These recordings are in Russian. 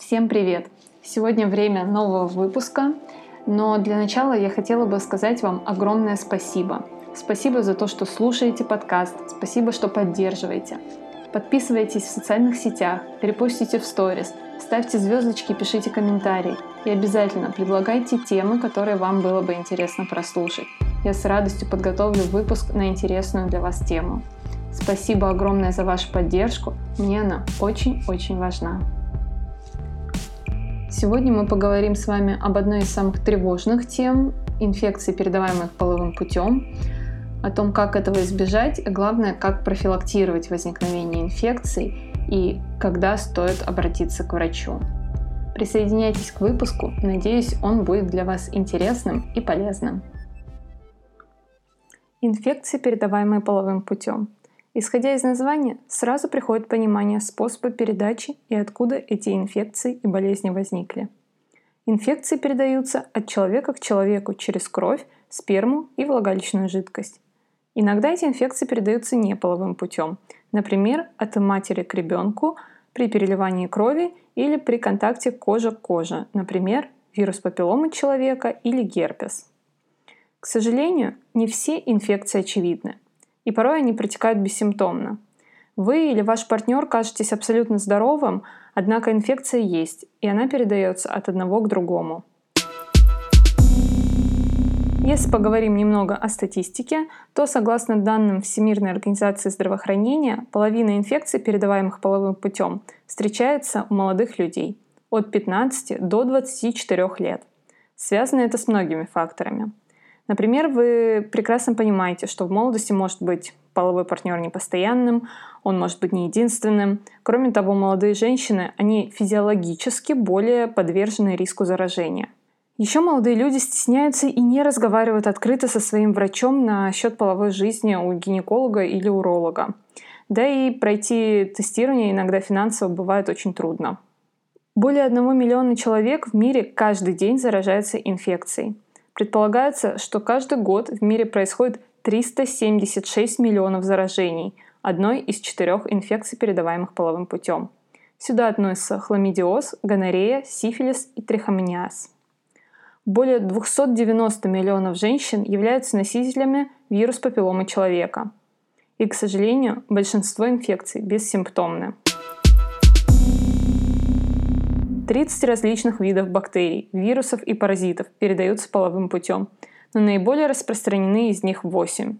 Всем привет! Сегодня время нового выпуска, но для начала я хотела бы сказать вам огромное спасибо. Спасибо за то, что слушаете подкаст, спасибо, что поддерживаете. Подписывайтесь в социальных сетях, перепостите в сторис, ставьте звездочки, пишите комментарии и обязательно предлагайте темы, которые вам было бы интересно прослушать. Я с радостью подготовлю выпуск на интересную для вас тему. Спасибо огромное за вашу поддержку, мне она очень-очень важна. Сегодня мы поговорим с вами об одной из самых тревожных тем – инфекции, передаваемых половым путем, о том, как этого избежать, а главное, как профилактировать возникновение инфекций и когда стоит обратиться к врачу. Присоединяйтесь к выпуску, надеюсь, он будет для вас интересным и полезным. Инфекции, передаваемые половым путем. Исходя из названия, сразу приходит понимание способа передачи и откуда эти инфекции и болезни возникли. Инфекции передаются от человека к человеку через кровь, сперму и влагалищную жидкость. Иногда эти инфекции передаются неполовым путем, например, от матери к ребенку при переливании крови или при контакте кожа к коже, например, вирус папилломы человека или герпес. К сожалению, не все инфекции очевидны, и порой они протекают бессимптомно. Вы или ваш партнер кажетесь абсолютно здоровым, однако инфекция есть, и она передается от одного к другому. Если поговорим немного о статистике, то согласно данным Всемирной организации здравоохранения, половина инфекций, передаваемых половым путем, встречается у молодых людей от 15 до 24 лет. Связано это с многими факторами. Например, вы прекрасно понимаете, что в молодости может быть половой партнер непостоянным, он может быть не единственным. Кроме того, молодые женщины, они физиологически более подвержены риску заражения – еще молодые люди стесняются и не разговаривают открыто со своим врачом насчет половой жизни у гинеколога или уролога. Да и пройти тестирование иногда финансово бывает очень трудно. Более 1 миллиона человек в мире каждый день заражаются инфекцией. Предполагается, что каждый год в мире происходит 376 миллионов заражений, одной из четырех инфекций, передаваемых половым путем. Сюда относятся хламидиоз, гонорея, сифилис и трихомониаз. Более 290 миллионов женщин являются носителями вирус папилломы человека. И, к сожалению, большинство инфекций бессимптомны. 30 различных видов бактерий, вирусов и паразитов передаются половым путем, но наиболее распространены из них 8.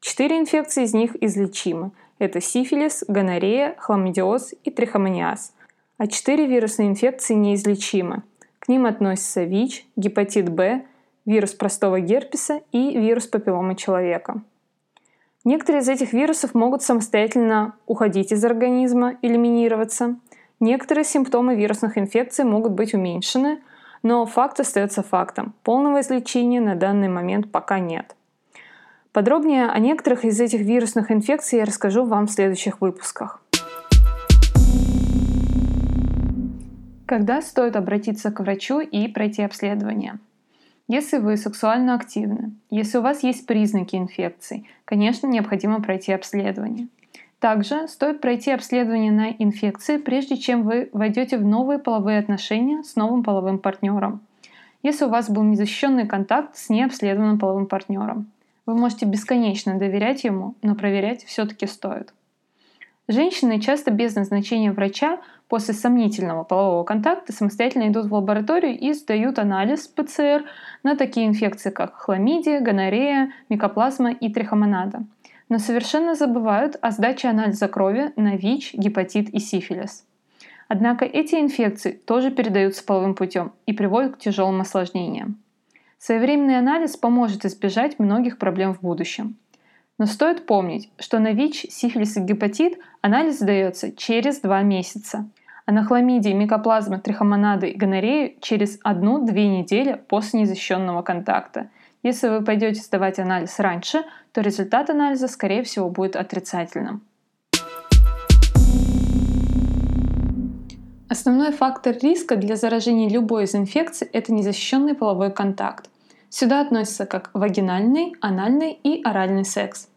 Четыре инфекции из них излечимы. Это сифилис, гонорея, хламидиоз и трихомониаз. А четыре вирусные инфекции неизлечимы. К ним относятся ВИЧ, гепатит Б, вирус простого герпеса и вирус папилломы человека. Некоторые из этих вирусов могут самостоятельно уходить из организма, элиминироваться. Некоторые симптомы вирусных инфекций могут быть уменьшены, но факт остается фактом. Полного излечения на данный момент пока нет. Подробнее о некоторых из этих вирусных инфекций я расскажу вам в следующих выпусках. Когда стоит обратиться к врачу и пройти обследование? Если вы сексуально активны, если у вас есть признаки инфекции, конечно, необходимо пройти обследование. Также стоит пройти обследование на инфекции, прежде чем вы войдете в новые половые отношения с новым половым партнером. Если у вас был незащищенный контакт с необследованным половым партнером. Вы можете бесконечно доверять ему, но проверять все-таки стоит. Женщины часто без назначения врача после сомнительного полового контакта самостоятельно идут в лабораторию и сдают анализ ПЦР на такие инфекции, как хламидия, гонорея, микоплазма и трихомонада. Но совершенно забывают о сдаче анализа крови на ВИЧ, гепатит и сифилис. Однако эти инфекции тоже передаются половым путем и приводят к тяжелым осложнениям. Своевременный анализ поможет избежать многих проблем в будущем. Но стоит помнить, что на ВИЧ, сифилис и гепатит анализ сдается через 2 месяца – а на хламидии, микоплазмы, трихомонады и гонорею через 1-2 недели после незащищенного контакта. Если вы пойдете сдавать анализ раньше, то результат анализа, скорее всего, будет отрицательным. Основной фактор риска для заражения любой из инфекций – это незащищенный половой контакт. Сюда относятся как вагинальный, анальный и оральный секс.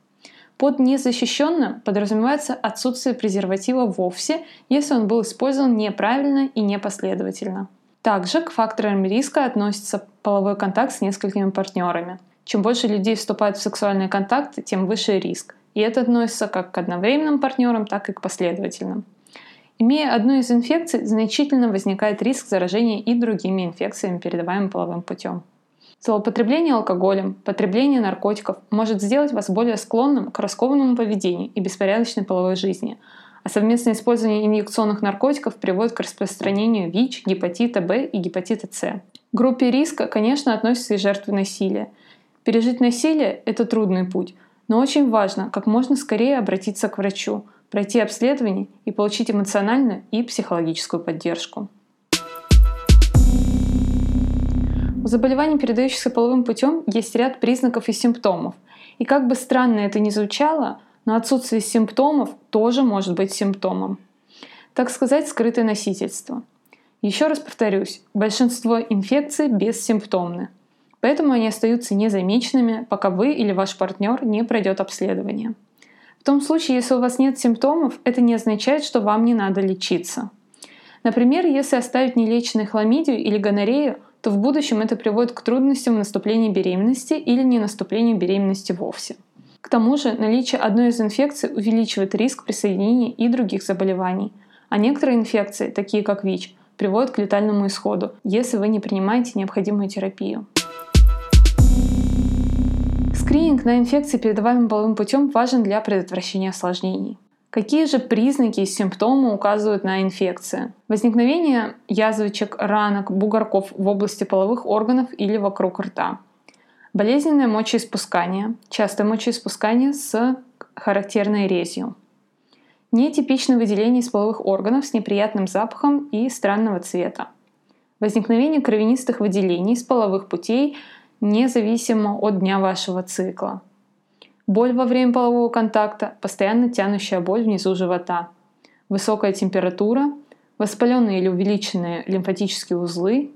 Под незащищенным подразумевается отсутствие презерватива вовсе, если он был использован неправильно и непоследовательно. Также к факторам риска относится половой контакт с несколькими партнерами. Чем больше людей вступают в сексуальные контакты, тем выше риск. И это относится как к одновременным партнерам, так и к последовательным. Имея одну из инфекций, значительно возникает риск заражения и другими инфекциями, передаваемыми половым путем. Злоупотребление алкоголем, потребление наркотиков может сделать вас более склонным к раскованному поведению и беспорядочной половой жизни, а совместное использование инъекционных наркотиков приводит к распространению ВИЧ, гепатита В и гепатита С. К группе риска, конечно, относятся и жертвы насилия. Пережить насилие – это трудный путь, но очень важно как можно скорее обратиться к врачу, пройти обследование и получить эмоциональную и психологическую поддержку. У заболеваний, передающихся половым путем, есть ряд признаков и симптомов. И как бы странно это ни звучало, но отсутствие симптомов тоже может быть симптомом. Так сказать, скрытое носительство. Еще раз повторюсь, большинство инфекций бессимптомны. Поэтому они остаются незамеченными, пока вы или ваш партнер не пройдет обследование. В том случае, если у вас нет симптомов, это не означает, что вам не надо лечиться. Например, если оставить нелеченной хламидию или гонорею, то в будущем это приводит к трудностям в наступлении беременности или не наступлению беременности вовсе. К тому же наличие одной из инфекций увеличивает риск присоединения и других заболеваний, а некоторые инфекции, такие как ВИЧ, приводят к летальному исходу, если вы не принимаете необходимую терапию. Скрининг на инфекции, передаваемые половым путем, важен для предотвращения осложнений. Какие же признаки и симптомы указывают на инфекции? Возникновение язвочек, ранок, бугорков в области половых органов или вокруг рта. Болезненное мочеиспускание, частое мочеиспускание с характерной резью. Нетипичное выделение из половых органов с неприятным запахом и странного цвета. Возникновение кровянистых выделений из половых путей независимо от дня вашего цикла боль во время полового контакта, постоянно тянущая боль внизу живота, высокая температура, воспаленные или увеличенные лимфатические узлы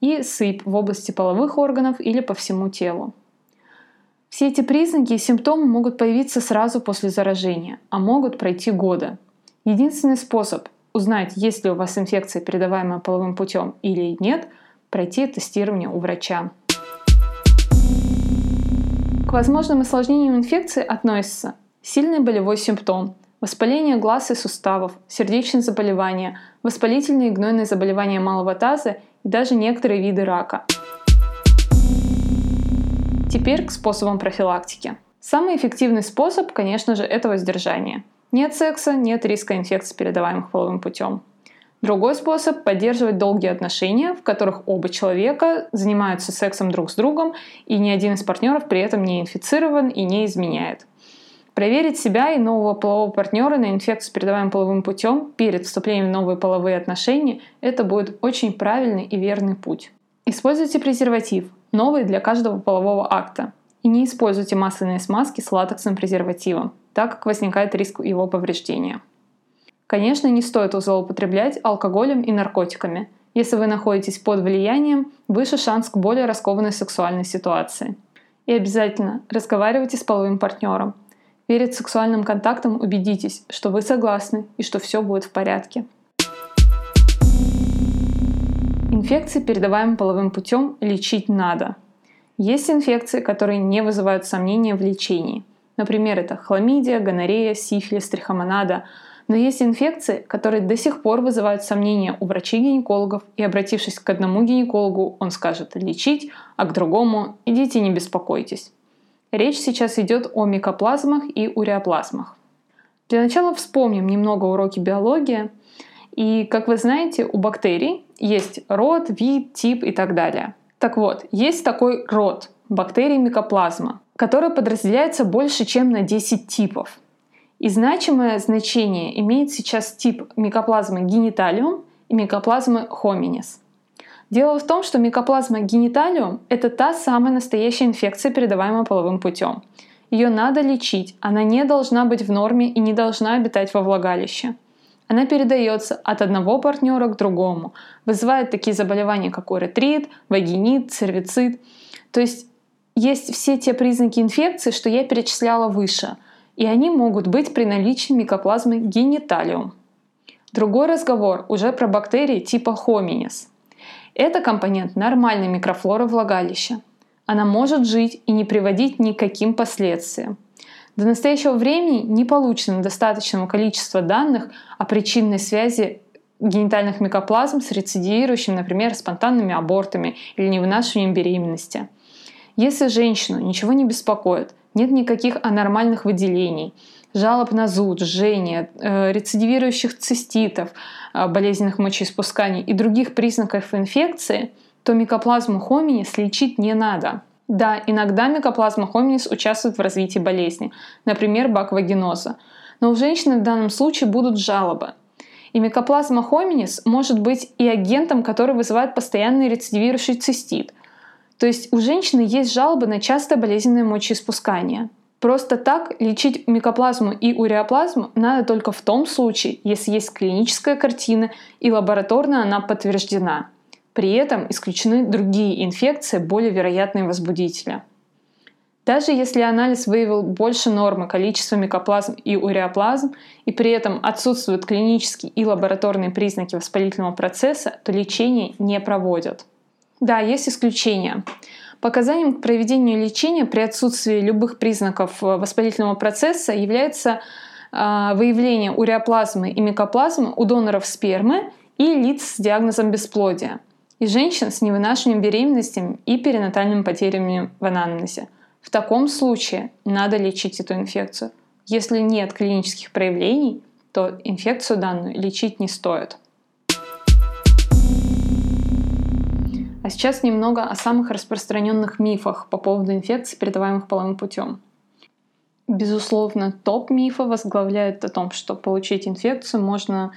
и сыпь в области половых органов или по всему телу. Все эти признаки и симптомы могут появиться сразу после заражения, а могут пройти годы. Единственный способ узнать, есть ли у вас инфекция, передаваемая половым путем или нет, пройти тестирование у врача. К возможным осложнениям инфекции относятся сильный болевой симптом, воспаление глаз и суставов, сердечные заболевания, воспалительные и гнойные заболевания малого таза и даже некоторые виды рака. Теперь к способам профилактики. Самый эффективный способ, конечно же, это воздержание. Нет секса, нет риска инфекций, передаваемых половым путем. Другой способ – поддерживать долгие отношения, в которых оба человека занимаются сексом друг с другом, и ни один из партнеров при этом не инфицирован и не изменяет. Проверить себя и нового полового партнера на инфекцию, передаваемую половым путем, перед вступлением в новые половые отношения – это будет очень правильный и верный путь. Используйте презерватив, новый для каждого полового акта. И не используйте масляные смазки с латексным презервативом, так как возникает риск его повреждения. Конечно, не стоит злоупотреблять алкоголем и наркотиками. Если вы находитесь под влиянием, выше шанс к более раскованной сексуальной ситуации. И обязательно разговаривайте с половым партнером. Перед сексуальным контактом убедитесь, что вы согласны и что все будет в порядке. Инфекции, передаваемые половым путем, лечить надо. Есть инфекции, которые не вызывают сомнения в лечении. Например, это хламидия, гонорея, сифилис, трихомонада – но есть инфекции, которые до сих пор вызывают сомнения у врачей-гинекологов, и обратившись к одному гинекологу, он скажет лечить, а к другому идите не беспокойтесь. Речь сейчас идет о микоплазмах и уреоплазмах. Для начала вспомним немного уроки биологии. И, как вы знаете, у бактерий есть род, вид, тип и так далее. Так вот, есть такой род бактерий микоплазма, который подразделяется больше, чем на 10 типов. И значимое значение имеет сейчас тип микоплазмы гениталиум и микоплазмы хоминис. Дело в том, что микоплазма гениталиум – это та самая настоящая инфекция, передаваемая половым путем. Ее надо лечить, она не должна быть в норме и не должна обитать во влагалище. Она передается от одного партнера к другому, вызывает такие заболевания, как уретрит, вагинит, цервицит. То есть есть все те признаки инфекции, что я перечисляла выше – и они могут быть при наличии микоплазмы гениталиум. Другой разговор уже про бактерии типа хоминис. Это компонент нормальной микрофлоры влагалища. Она может жить и не приводить ни к каким последствиям. До настоящего времени не получено достаточного количества данных о причинной связи генитальных микоплазм с рецидирующим, например, спонтанными абортами или невынашиванием беременности. Если женщину ничего не беспокоит, нет никаких анормальных выделений, жалоб на зуд, жжение, э, рецидивирующих циститов, э, болезненных мочеиспусканий и других признаков инфекции, то микоплазму хоминис лечить не надо. Да, иногда микоплазма хоминис участвует в развитии болезни, например, баквагеноза. Но у женщины в данном случае будут жалобы. И микоплазма хоминис может быть и агентом, который вызывает постоянный рецидивирующий цистит. То есть у женщины есть жалобы на частое болезненное мочеиспускание. Просто так лечить микоплазму и уреоплазму надо только в том случае, если есть клиническая картина и лабораторно она подтверждена. При этом исключены другие инфекции, более вероятные возбудители. Даже если анализ выявил больше нормы количества микоплазм и уреоплазм, и при этом отсутствуют клинические и лабораторные признаки воспалительного процесса, то лечение не проводят. Да, есть исключения. Показанием к проведению лечения при отсутствии любых признаков э, воспалительного процесса является э, выявление уреоплазмы и микоплазмы у доноров спермы и лиц с диагнозом бесплодия, и женщин с невынашиванием беременности и перинатальными потерями в анамнезе. В таком случае надо лечить эту инфекцию. Если нет клинических проявлений, то инфекцию данную лечить не стоит. А сейчас немного о самых распространенных мифах по поводу инфекций, передаваемых половым путем. Безусловно, топ мифа возглавляет о том, что получить инфекцию можно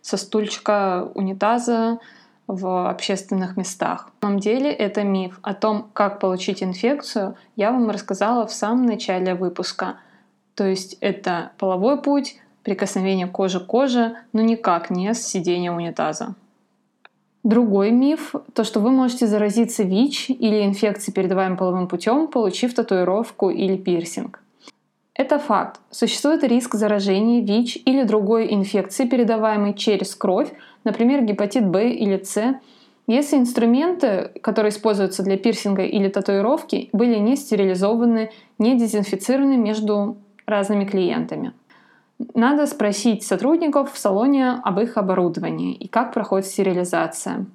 со стульчика унитаза в общественных местах. На самом деле это миф. О том, как получить инфекцию, я вам рассказала в самом начале выпуска. То есть это половой путь, прикосновение кожи к коже, но никак не с сидения унитаза. Другой миф – то, что вы можете заразиться ВИЧ или инфекцией, передаваемой половым путем, получив татуировку или пирсинг. Это факт. Существует риск заражения ВИЧ или другой инфекции, передаваемой через кровь, например, гепатит В или С, если инструменты, которые используются для пирсинга или татуировки, были не стерилизованы, не дезинфицированы между разными клиентами. Надо спросить сотрудников в салоне об их оборудовании и как проходит стерилизация.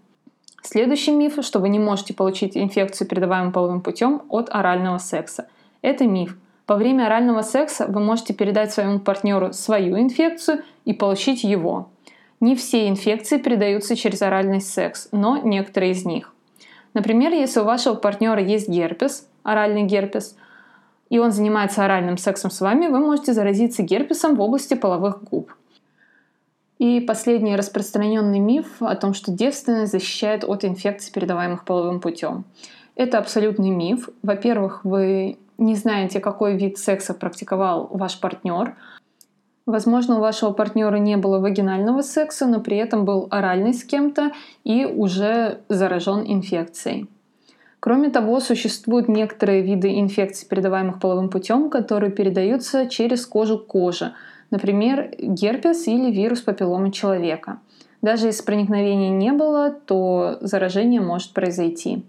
Следующий миф, что вы не можете получить инфекцию, передаваемую половым путем, от орального секса. Это миф. Во время орального секса вы можете передать своему партнеру свою инфекцию и получить его. Не все инфекции передаются через оральный секс, но некоторые из них. Например, если у вашего партнера есть герпес, оральный герпес – и он занимается оральным сексом с вами, вы можете заразиться герпесом в области половых губ. И последний распространенный миф о том, что девственность защищает от инфекций, передаваемых половым путем. Это абсолютный миф. Во-первых, вы не знаете, какой вид секса практиковал ваш партнер. Возможно, у вашего партнера не было вагинального секса, но при этом был оральный с кем-то и уже заражен инфекцией. Кроме того, существуют некоторые виды инфекций, передаваемых половым путем, которые передаются через кожу к коже, например, герпес или вирус папилломы человека. Даже если проникновения не было, то заражение может произойти.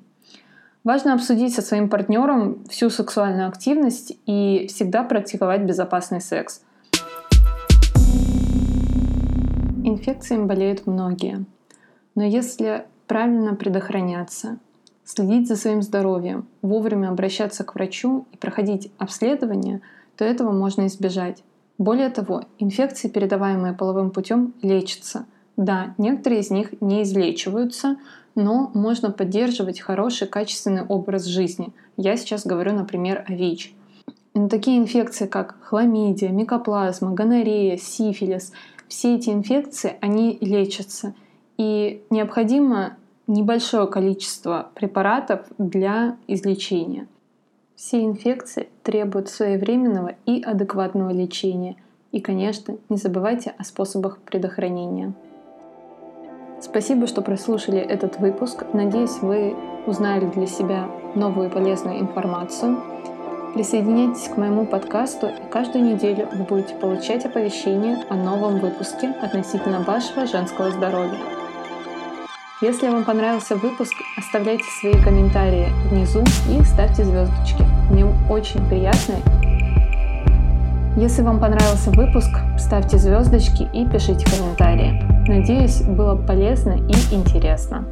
Важно обсудить со своим партнером всю сексуальную активность и всегда практиковать безопасный секс. Инфекциями болеют многие. Но если правильно предохраняться – следить за своим здоровьем, вовремя обращаться к врачу и проходить обследование, то этого можно избежать. Более того, инфекции, передаваемые половым путем, лечатся. Да, некоторые из них не излечиваются, но можно поддерживать хороший, качественный образ жизни. Я сейчас говорю, например, о ВИЧ. Но такие инфекции, как хламидия, микоплазма, гонорея, сифилис, все эти инфекции, они лечатся. И необходимо небольшое количество препаратов для излечения. Все инфекции требуют своевременного и адекватного лечения. И, конечно, не забывайте о способах предохранения. Спасибо, что прослушали этот выпуск. Надеюсь, вы узнали для себя новую полезную информацию. Присоединяйтесь к моему подкасту, и каждую неделю вы будете получать оповещения о новом выпуске относительно вашего женского здоровья. Если вам понравился выпуск, оставляйте свои комментарии внизу и ставьте звездочки. Мне очень приятно. Если вам понравился выпуск, ставьте звездочки и пишите комментарии. Надеюсь, было полезно и интересно.